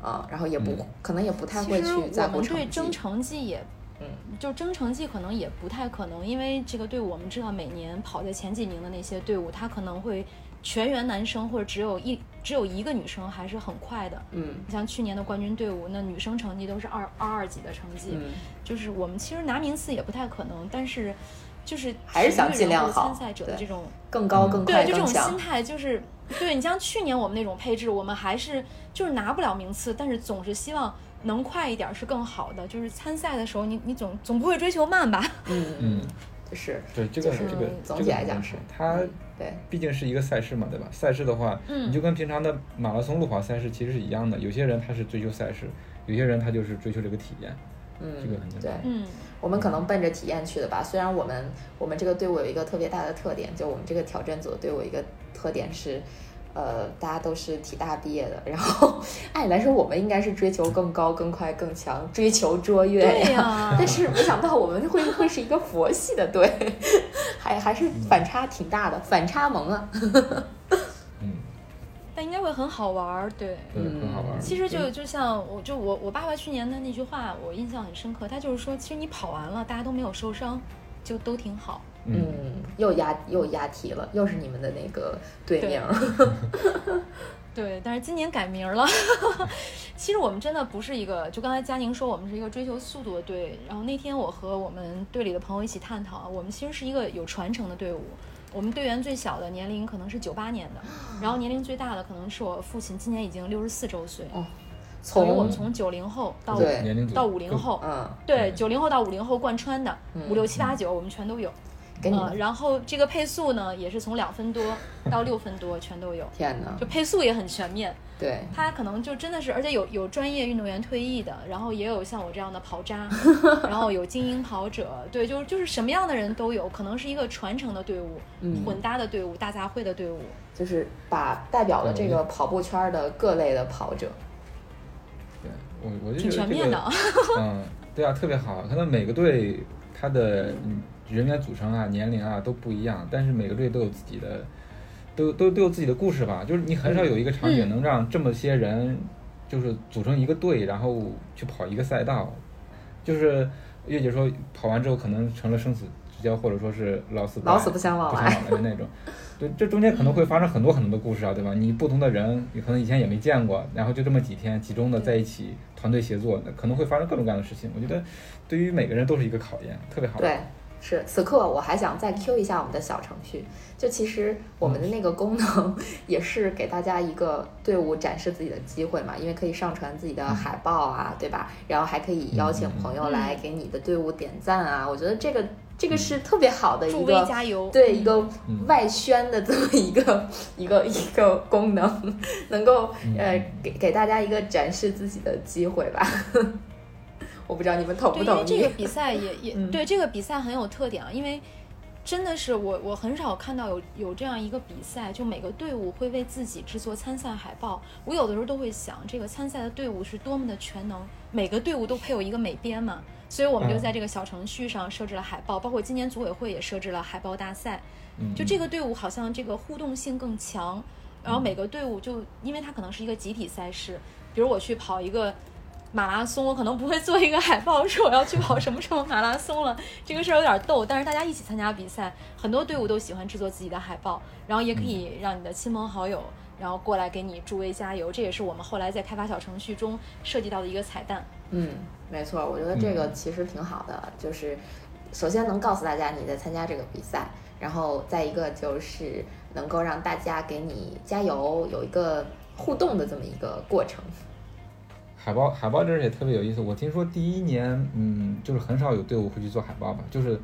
啊、然后也不、嗯可能也不太会去在我们乎成绩。对争成绩也，嗯，就争成绩可能也不太可能，因为这个队伍我们知道每年跑在前几名的那些队伍，他可能会全员男生或者只有一只有一个女生还是很快的。嗯你像去年的冠军队伍，那女生成绩都是二二二级的成绩，嗯，就是我们其实拿名次也不太可能，但是就是还是想尽量好参赛者的这种更高、嗯更快、对，就这更强种心。态，就是对你像去年我们那种配置，我们还是就是拿不了名次，但是总是希望能快一点是更好的。就是参赛的时候，你你总总不会追求慢吧？嗯嗯，[LAUGHS] 是对这个就是这个总体来讲是它对，毕竟是一个赛事嘛，对吧？赛事的话，嗯你就跟平常的马拉松路跑赛事其实是一样的。有些人他是追求赛事，有些人他就是追求这个体验。嗯，这个很简对单。嗯，我们可能奔着体验去的吧。虽然我们我们这个队伍有一个特别大的特点，就我们这个挑战组的队伍一个特点是，呃，大家都是体大毕业的。然后 [LAUGHS] 按理来说，我们应该是追求更高、更快、更强，追求卓越对呀、[LAUGHS] 但是没想到我们会会是一个佛系的队，还还是反差挺大的，反差萌啊！嗯，但应该会很好玩儿，对。对，嗯很好玩儿。其实就就像我就我我爸爸去年的那句话，我印象很深刻。他就是说，其实你跑完了，大家都没有受伤，就都挺好。嗯，嗯，又押又押题了，又是你们的那个队对名。[LAUGHS] [LAUGHS] 对，但是今年改名了。[LAUGHS] 其实我们真的不是一个，就刚才佳宁说，我们是一个追求速度的队。然后那天我和我们队里的朋友一起探讨，我们其实是一个有传承的队伍。我们队员最小的年龄可能是九八年的，然后年龄最大的可能是我父亲，今年已经六十四周岁。哦等于我们从从九零后到对年龄到五零后，嗯，对，九零后到五零后贯穿的，嗯五六七八九我们全都有。呃，给你们然后这个配速呢，也是从两分多到六分多全都有，天哪，就配速也很全面。对，他可能就真的是，而且有有专业运动员退役的，然后也有像我这样的跑渣，[LAUGHS] 然后有精英跑者，对，就是就是什么样的人都有，可能是一个传承的队伍，嗯混搭的队伍，大杂烩的队伍。就是把代表了这个跑步圈的各类的跑者。对我我就觉得这个全面的，[LAUGHS] 嗯，对啊，特别好。可能每个队他的嗯人员组成啊、年龄啊都不一样，但是每个队都有自己的，都都都有自己的故事吧。就是你很少有一个场景嗯能让这么些人就是组成一个队，然后去跑一个赛道。就是月姐说跑完之后可能成了生死之交，或者说是老死老死不相往来那种。[LAUGHS] 对，这中间可能会发生很多很多的故事啊，对吧？你不同的人，你可能以前也没见过，然后就这么几天集中的在一起，团队协作，那可能会发生各种各样的事情。我觉得对于每个人都是一个考验，特别好。对，是此刻我还想再 Q 一下我们的小程序。就其实我们的那个功能 [LAUGHS] 也是给大家一个队伍展示自己的机会嘛，因为可以上传自己的海报啊，对吧？然后还可以邀请朋友来给你的队伍点赞啊。我觉得这个这个是特别好的助威一个加油，对一个嗯外宣的这么一个一个一个功能，[LAUGHS] 能够呃给给大家一个展示自己的机会吧。我不知道你们同，不同意因为这个？比赛也 [LAUGHS] 也、嗯对这个比赛很有特点啊，因为真的是我我很少看到有有这样一个比赛，就每个队伍会为自己制作参赛海报。我有的时候都会想，这个参赛的队伍是多么的全能，每个队伍都配有一个美编嘛，所以我们就嗯在这个小程序上设置了海报，包括今年组委会也设置了海报大赛。嗯，就这个队伍好像这个互动性更强，然后每个队伍就因为它可能是一个集体赛事，比如我去跑一个马拉松，我可能不会做一个海报说我要去跑什么什么马拉松了，这个事儿有点逗，但是大家一起参加比赛，很多队伍都喜欢制作自己的海报，然后也可以让你的亲朋好友。然后过来给你助威加油，这也是我们后来在开发小程序中设计到的一个彩蛋。嗯，没错，我觉得这个其实挺好的，就是首先能告诉大家你在参加这个比赛，然后再一个就是能够让大家给你加油，有一个互动的这么一个过程。海报海报这儿也特别有意思。我听说第一年，嗯，就是很少有队伍会去做海报吧，就是，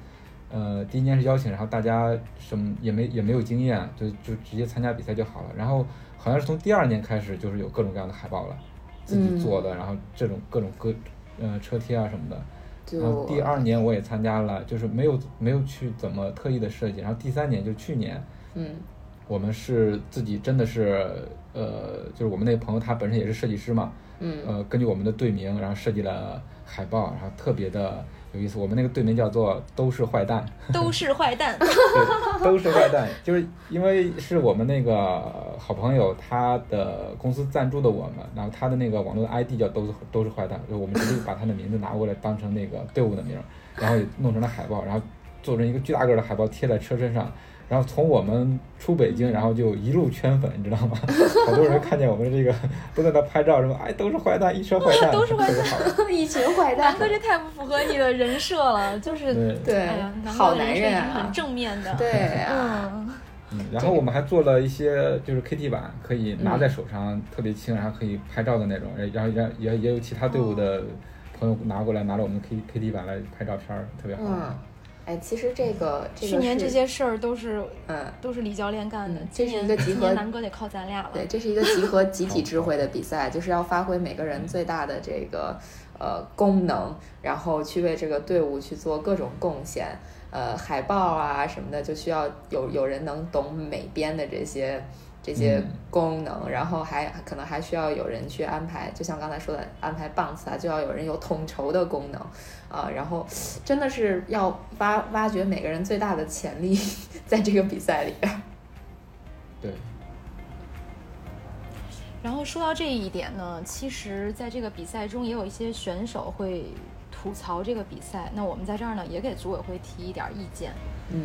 呃，第一年是邀请，然后大家什么也没也没有经验，就就直接参加比赛就好了。然后好像是从第二年开始，就是有各种各样的海报了，自己做的，然后这种各种各呃车贴啊什么的。然后第二年我也参加了，就是没有没有去怎么特意的设计。然后第三年就去年，嗯我们是自己真的是，呃，就是我们那朋友他本身也是设计师嘛，嗯呃，根据我们的队名，然后设计了海报，然后特别的有意思。我们那个队名叫做“都是坏蛋”，[LAUGHS] 都是坏蛋，对，都是坏蛋，就是因为是我们那个好朋友他的公司赞助的我们，然后他的那个网络 ID 叫都是都是坏蛋，就我们直接把他的名字拿过来当成那个队伍的名儿，然后也弄成了海报，然后做成一个巨大个儿的海报贴在车身上。然后从我们出北京，然后就一路圈粉，你知道吗？[LAUGHS] 好多人看见我们这个 [LAUGHS] 都在那拍照，什么哎都是坏蛋，一车坏蛋，都是坏蛋。[LAUGHS] 一群坏蛋南，哥这太不符合你的人设了，就是对好男人啊很，正面的，对啊，然后我们还做了一些就是 KT 板，可以拿在手上，特别轻，然后可以拍照的那种。然后然也也有其他队伍的朋友拿过来，拿着我们的 K KT 板来拍照片，特别好。嗯，哎，其实这个这个去年这些事儿都是嗯都是李教练干的，这是一个集合，南哥得靠咱俩了。对，这是一个集合集体智慧的比赛，就是要发挥每个人最大的这个呃功能，然后去为这个队伍去做各种贡献。呃，海报啊什么的，就需要有有人能懂美编的这些这些功能，然后还可能还需要有人去安排，就像刚才说的安排棒次啊，就要有人有统筹的功能啊，然后真的是要挖挖掘每个人最大的潜力，在这个比赛里边。对。然后说到这一点呢，其实在这个比赛中也有一些选手会。吐槽这个比赛，那我们在这儿呢也给组委会提一点意见。嗯，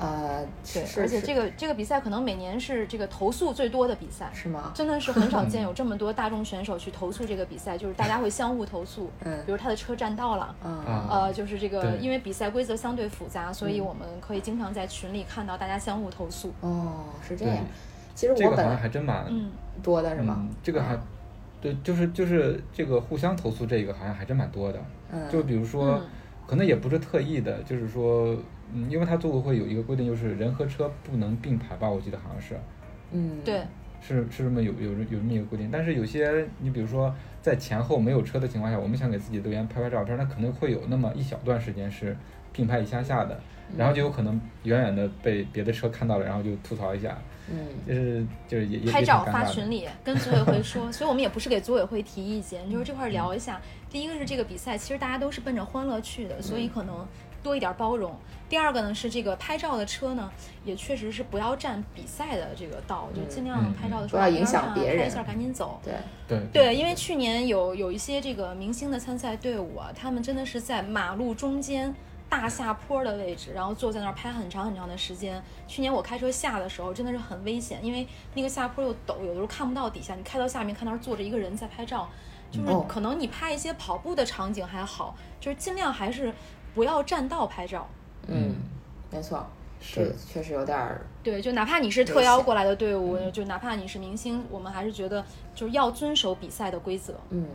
呃，对，而且这个这个比赛可能每年是这个投诉最多的比赛，是吗？真的是很少见 [LAUGHS] 有这么多大众选手去投诉这个比赛，就是大家会相互投诉。嗯，比如他的车占道了，嗯呃，就是这个，因为比赛规则相对复杂，所以我们可以经常在群里看到大家相互投诉。哦，是这样。其实我本来还真蛮多的是吗？这个还。对，就是就是这个互相投诉，这个好像还真蛮多的。嗯，就比如说，可能也不是特意的，就是说，嗯，因为他组委会有一个规定，就是人和车不能并排吧？我记得好像是。嗯，对，是是这么有有有这么一个规定。但是有些你比如说在前后没有车的情况下，我们想给自己队员拍拍照片，那可能会有那么一小段时间是并排一下下的，然后就有可能远远的被别的车看到了，然后就吐槽一下。嗯，就是就是也拍照发群里跟组委会说，所以我们也不是给组委会提意见，就是这块聊一下。第一个是这个比赛，其实大家都是奔着欢乐去的，所以可能多一点包容。第二个呢是这个拍照的车呢，也确实是不要占比赛的这个道，就尽量拍照的时候不要影响别人，拍一下赶紧走。对对对，因为去年有有一些这个明星的参赛队伍啊，他们真的是在马路中间。大下坡的位置，然后坐在那儿拍很长很长的时间。去年我开车下的时候真的是很危险，因为那个下坡又陡，有的时候看不到底下。你开到下面看那儿坐着一个人在拍照，就是可能你拍一些跑步的场景还好，就是尽量还是不要占道拍照。嗯，没错，是确实有点儿。对，就哪怕你是特邀过来的队伍，就哪怕你是明星，我们还是觉得就是要遵守比赛的规则。嗯，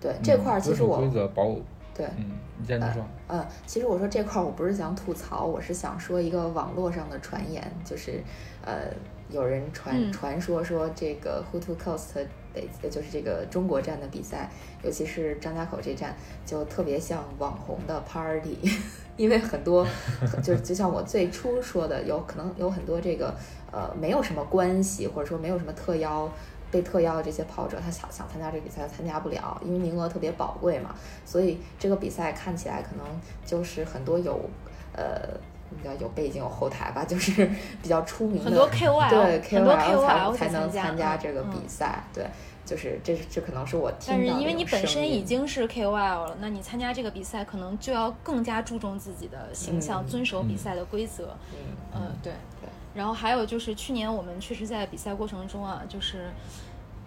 对这块儿其实我规则保。对，嗯，你接着说。嗯，其实我说这块儿我不是想吐槽，我是想说一个网络上的传言，就是，呃，有人传传说说这个 Who to Coast 北，就是这个中国站的比赛，尤其是张家口这站，就特别像网红的 party，[LAUGHS] 因为很多，就就像我最初说的，有可能有很多这个，呃，没有什么关系，或者说没有什么特邀。被特邀的这些跑者，他想想参加这个比赛，参加不了，因为名额特别宝贵嘛。所以这个比赛看起来可能就是很多有，呃，比较有背景、有后台吧，就是 [LAUGHS] 比较出名的很多 KOL，对 KOL 才才能参加这个比赛。对，就是这这可能是我听但是因为你本身已经是 KOL 了，那你参加这个比赛可能就要更加注重自己的形象，遵守比赛的规则。嗯嗯，对。对。然后还有就是去年我们确实在比赛过程中啊，就是，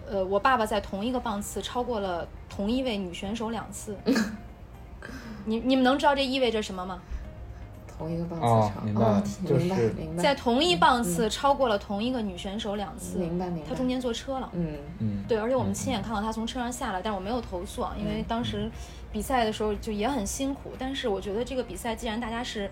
呃，我爸爸在同一个棒次超过了同一位女选手两次。[LAUGHS] 你你们能知道这意味着什么吗？同一个棒次场，明白，明白，明白。在同一棒次超过了同一个女选手两次，明白，明白。他中间坐车了，嗯嗯。对，而且我们亲眼看到她从车上下来，但是我没有投诉啊，因为当时比赛的时候就也很辛苦。但是我觉得这个比赛既然大家是。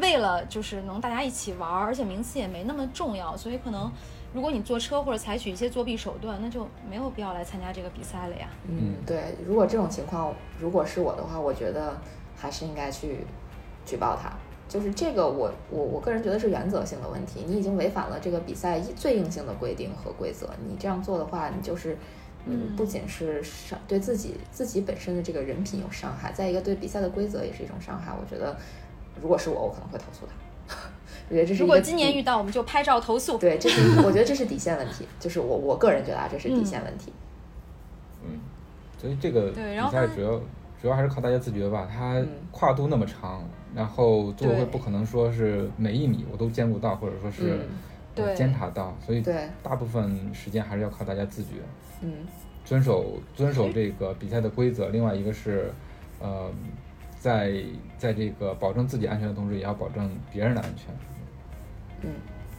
为了就是能大家一起玩，而且名次也没那么重要，所以可能如果你坐车或者采取一些作弊手段，那就没有必要来参加这个比赛了呀。嗯，对，如果这种情况，如果是我的话，我觉得还是应该去举报他。就是这个，我我我个人觉得是原则性的问题，你已经违反了这个比赛最硬性的规定和规则，你这样做的话，你就是嗯，不仅是伤对自己自己本身的这个人品有伤害，再一个对比赛的规则也是一种伤害。我觉得。如果是我，我可能会投诉他。[LAUGHS] 我觉得这是如果今年遇到，我们就拍照投诉。对，这是我觉得这是底线问题，就是我我个人觉得啊，这是底线问题。嗯，所以这个比赛主要主要还是靠大家自觉吧。它跨度那么长，然后组委会不可能说是每一米我都兼顾到，或者说是监察到，所以大部分时间还是要靠大家自觉。嗯，遵守遵守这个比赛的规则。另外一个是，呃。在在这个保证自己安全的同时，也要保证别人的安全。嗯，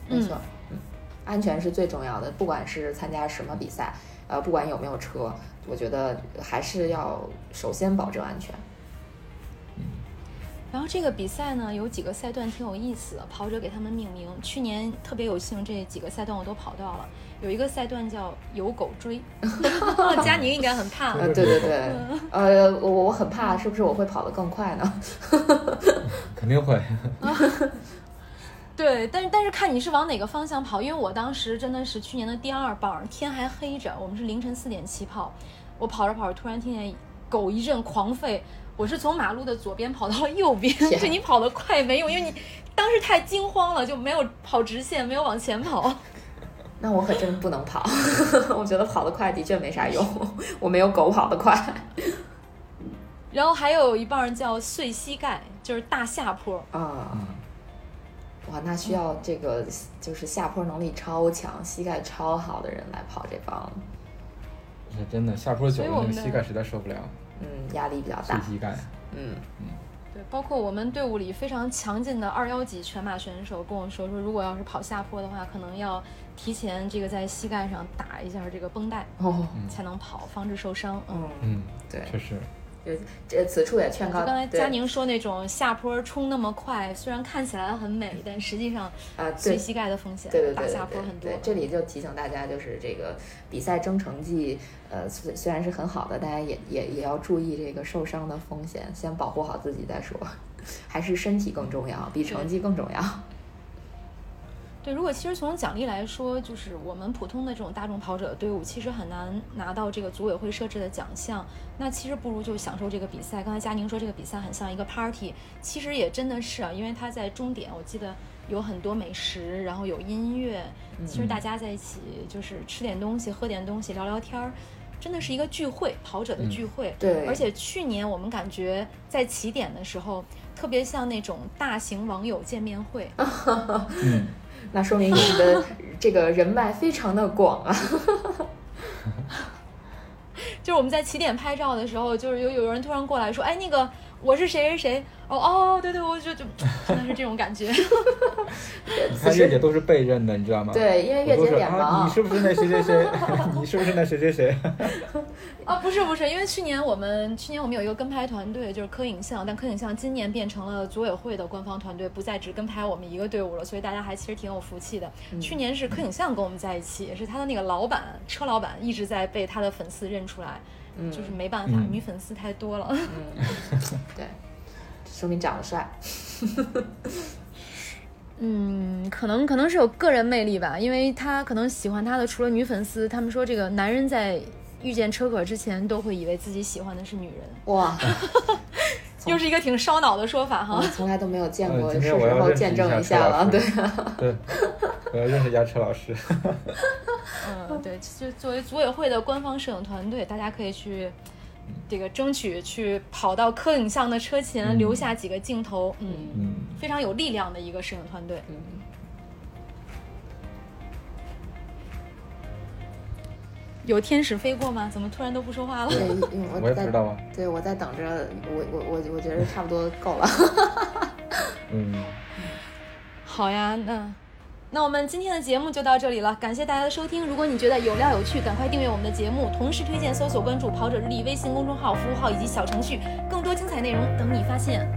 没错，嗯，安全是最重要的，不管是参加什么比赛，呃，不管有没有车，我觉得还是要首先保证安全。然后这个比赛呢，有几个赛段挺有意思的，跑者给他们命名。去年特别有幸，这几个赛段我都跑到了。有一个赛段叫“有狗追”，[LAUGHS] 佳宁应该很怕。呃，对对对，呃，我我很怕，是不是我会跑得更快呢？[LAUGHS] 肯定会。[LAUGHS] 对，但是但是看你是往哪个方向跑，因为我当时真的是去年的第二棒，天还黑着，我们是凌晨四点起跑，我跑着跑着突然听见狗一阵狂吠。我是从马路的左边跑到了右边，就你跑得快没用，因为你当时太惊慌了，就没有跑直线，没有往前跑。那我可真不能跑，[LAUGHS] 我觉得跑得快的确没啥用，我没有狗跑得快。然后还有一半叫碎膝盖，就是大下坡啊。哇，那需要这个就是下坡能力超强、膝盖超好的人来跑这帮。是真的，下坡久了，那个膝盖实在受不了。嗯，压力比较大。膝盖。嗯嗯，对，包括我们队伍里非常强劲的二幺级全马选手跟我说说，如果要是跑下坡的话，可能要提前这个在膝盖上打一下这个绷带，哦，才能跑，防止受伤。嗯嗯，对，确实。这此处也劝告。刚才佳宁说那种下坡冲那么快，虽然看起来很美，但实际上啊，对膝盖的风险，对对对，下坡很多。这里就提醒大家，就是这个比赛争成绩，呃，虽虽然是很好的，大家也也也要注意这个受伤的风险，先保护好自己再说，[LAUGHS] 还是身体更重要，比成绩更重要。对，如果其实从奖励来说，就是我们普通的这种大众跑者队伍，其实很难拿到这个组委会设置的奖项。那其实不如就享受这个比赛。刚才佳宁说这个比赛很像一个 party，其实也真的是啊，因为他在终点，我记得有很多美食，然后有音乐，其实大家在一起就是吃点东西、喝点东西、聊聊天儿，真的是一个聚会，跑者的聚会。对。而且去年我们感觉在起点的时候，特别像那种大型网友见面会。[LAUGHS] 嗯。那说明你的这个人脉非常的广啊！[LAUGHS] 就是我们在起点拍照的时候，就是有有人突然过来说：“哎，那个我是谁谁谁。”哦哦，对对，我就就真的是这种感觉。你看月姐都是被认的，你知道吗？对，因为月姐脸盲。你是不是那谁谁谁？[LAUGHS] 你是不是那谁谁谁？[LAUGHS] 啊，不是不是，因为去年我们去年我们有一个跟拍团队，就是柯影像，但柯影像今年变成了组委会的官方团队，不再只跟拍我们一个队伍了，所以大家还其实挺有福气的。去年是柯影像跟我们在一起，也是他的那个老板车老板一直在被他的粉丝认出来，就是没办法，女粉丝太多了。嗯，[LAUGHS] 对。说明长得帅，[LAUGHS] 嗯，可能可能是有个人魅力吧，因为他可能喜欢他的除了女粉丝，他们说这个男人在遇见车可之前都会以为自己喜欢的是女人。哇，又是一个挺烧脑的说法哈。从来都没有见过，是时候见证一下了，对。对，我要认识一下车老师。嗯，对，就作为组委会的官方摄影团队，大家可以去。这个争取去跑到科影像的车前留下几个镜头，嗯，非常有力量的一个摄影团队。嗯，有天使飞过吗？怎么突然都不说话了？对，我也不知道啊。对，我在等着，我我我我觉得差不多够了。[LAUGHS] 嗯，好呀，那。那我们今天的节目就到这里了，感谢大家的收听。如果你觉得有料有趣，赶快订阅我们的节目，同时推荐搜索关注“跑者日历”微信公众号、服务号以及小程序，更多精彩内容等你发现。